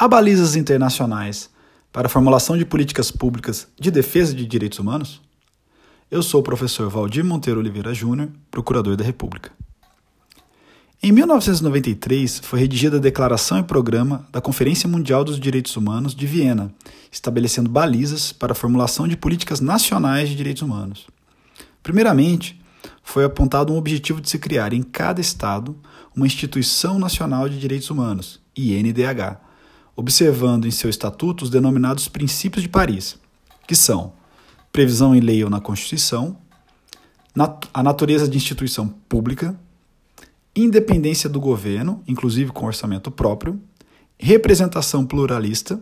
Há balizas internacionais para a formulação de políticas públicas de defesa de direitos humanos? Eu sou o professor Valdir Monteiro Oliveira Júnior, procurador da República. Em 1993, foi redigida a Declaração e Programa da Conferência Mundial dos Direitos Humanos de Viena, estabelecendo balizas para a formulação de políticas nacionais de direitos humanos. Primeiramente, foi apontado um objetivo de se criar em cada estado uma Instituição Nacional de Direitos Humanos, INDH, observando em seu estatuto os denominados princípios de Paris, que são previsão em lei ou na Constituição, a natureza de instituição pública, independência do governo, inclusive com orçamento próprio, representação pluralista,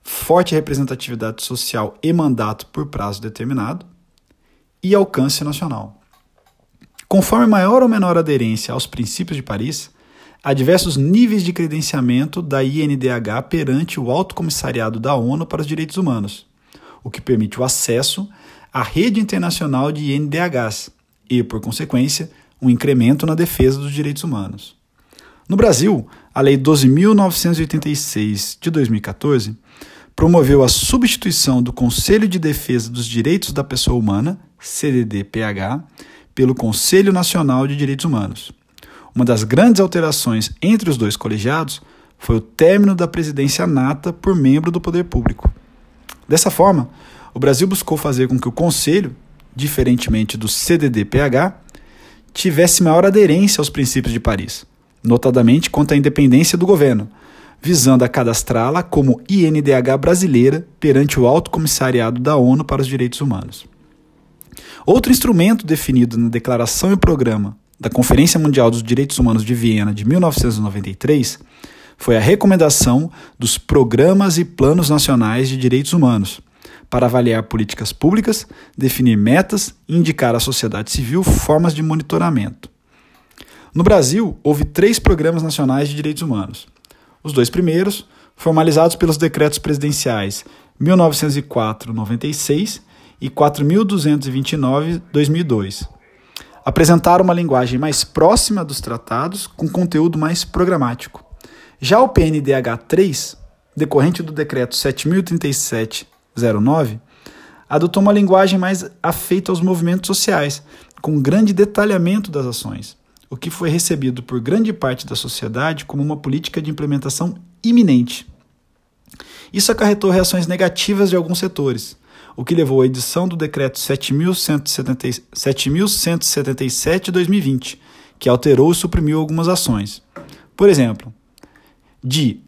forte representatividade social e mandato por prazo determinado, e alcance nacional. Conforme maior ou menor aderência aos princípios de Paris, há diversos níveis de credenciamento da INDH perante o Alto Comissariado da ONU para os Direitos Humanos, o que permite o acesso à rede internacional de INDHs e, por consequência, um incremento na defesa dos direitos humanos. No Brasil, a Lei 12.986 de 2014 promoveu a substituição do Conselho de Defesa dos Direitos da Pessoa Humana, CDD-PH, pelo Conselho Nacional de Direitos Humanos. Uma das grandes alterações entre os dois colegiados foi o término da presidência nata por membro do poder público. Dessa forma, o Brasil buscou fazer com que o Conselho, diferentemente do CDD-PH, tivesse maior aderência aos princípios de Paris, notadamente quanto à independência do governo, visando a cadastrá-la como INDH brasileira perante o Alto Comissariado da ONU para os Direitos Humanos. Outro instrumento definido na Declaração e Programa da Conferência Mundial dos Direitos Humanos de Viena de 1993 foi a recomendação dos Programas e Planos Nacionais de Direitos Humanos para avaliar políticas públicas, definir metas e indicar à sociedade civil formas de monitoramento. No Brasil, houve três programas nacionais de direitos humanos. Os dois primeiros, formalizados pelos decretos presidenciais 1904-96 e 4229-2002, apresentaram uma linguagem mais próxima dos tratados, com conteúdo mais programático. Já o PNDH 3, decorrente do decreto 7037-09, adotou uma linguagem mais afeita aos movimentos sociais, com grande detalhamento das ações, o que foi recebido por grande parte da sociedade como uma política de implementação iminente. Isso acarretou reações negativas de alguns setores, o que levou à edição do Decreto 7.177 de 2020, que alterou e suprimiu algumas ações. Por exemplo, de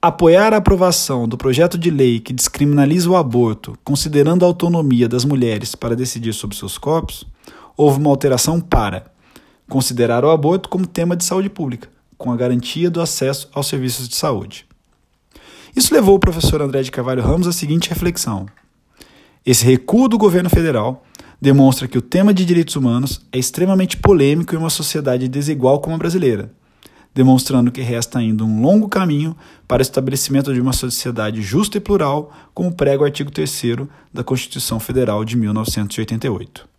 apoiar a aprovação do projeto de lei que descriminaliza o aborto, considerando a autonomia das mulheres para decidir sobre seus corpos, houve uma alteração para considerar o aborto como tema de saúde pública, com a garantia do acesso aos serviços de saúde. Isso levou o professor André de Carvalho Ramos à seguinte reflexão: esse recuo do governo federal demonstra que o tema de direitos humanos é extremamente polêmico em uma sociedade desigual como a brasileira, demonstrando que resta ainda um longo caminho para o estabelecimento de uma sociedade justa e plural, como prega o artigo 3 da Constituição Federal de 1988.